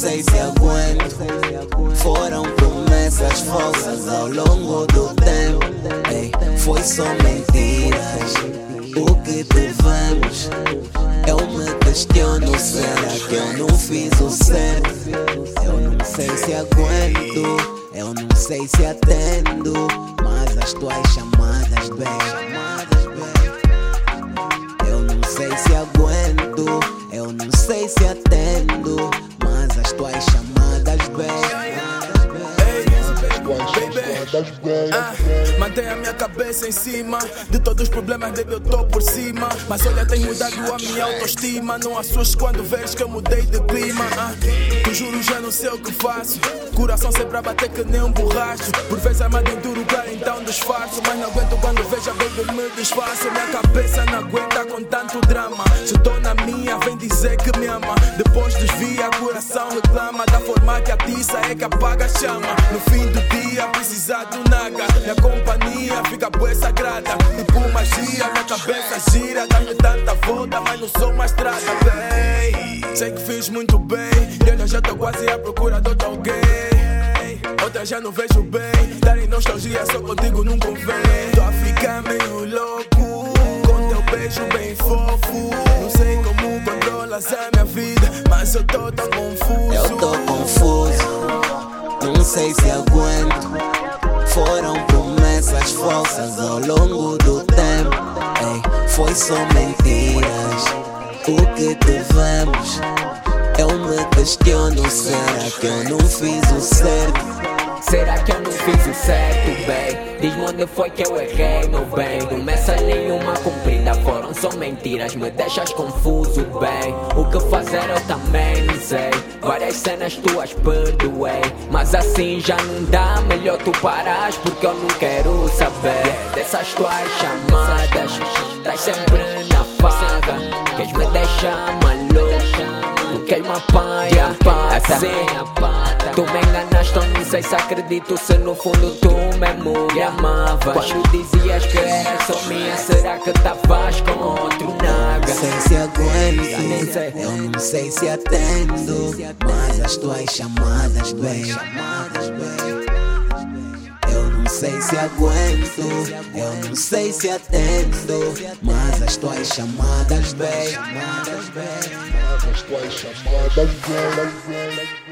sei se aguento. Foram promessas falsas ao longo do tempo. Ei, foi só mentiras. O que tivemos? Eu me questiono, será que eu não fiz o certo? Eu não sei se aguento, eu não sei se atendo, mas as tuas chamadas, bem. Eu eu não sei se atendo, mas as tuas chamadas, bem. Ah, mantenha a minha cabeça em cima De todos os problemas, baby, eu tô por cima. Mas olha, tem mudado a minha autoestima. Não assustes quando vês que eu mudei de clima. Ah, Tu juro, já não sei o que faço. Coração sempre a bater que nem um borracho. Por vezes armado duro, claro, então disfarço. Mas não aguento quando vejo a baby me desfaço Minha cabeça não aguenta com tanto drama. Se tô na minha, vem dizer que me ama atiça é que apaga a chama. No fim do dia, precisar do naga. Minha companhia fica bué sagrada. Tipo magia, minha cabeça gira. Dá-me tanta volta, mas não sou mais trata, bem Sei que fiz muito bem. E olha, já tô quase à procura de outro alguém. Outra já não vejo bem. Dar em nostalgia só contigo não convém. Tô a ficar meio louco. Com teu beijo bem fofo. Não sei como controlas a minha vida Mas eu tô tão Eu confuso, não sei se aguento. Foram promessas falsas ao longo do tempo. Ei, foi só mentiras. O que tivemos? Eu me questiono, será que eu não fiz o certo? Será que eu não fiz o certo, bem? Diz-me onde foi que eu errei, meu bem Promessa nenhuma cumprida, foram só mentiras Me deixas confuso, bem O que fazer eu também não sei Várias cenas tuas perdoei Mas assim já não dá, melhor tu paras Porque eu não quero saber Dessas tuas chamadas. Estás sempre na faga Queres me deixar maluco Não queres me apanhar assim Tu me enganaste, eu não sei se acredito Se no fundo tu mesmo me amavas Quando dizias que era só minha Será que estavas com outro naga? sei se aguento, eu não sei se atendo, mas as tuas chamadas bem. Sei se aguento, eu não sei se atendo, mas as tuas chamadas bem. As tuas chamadas vêm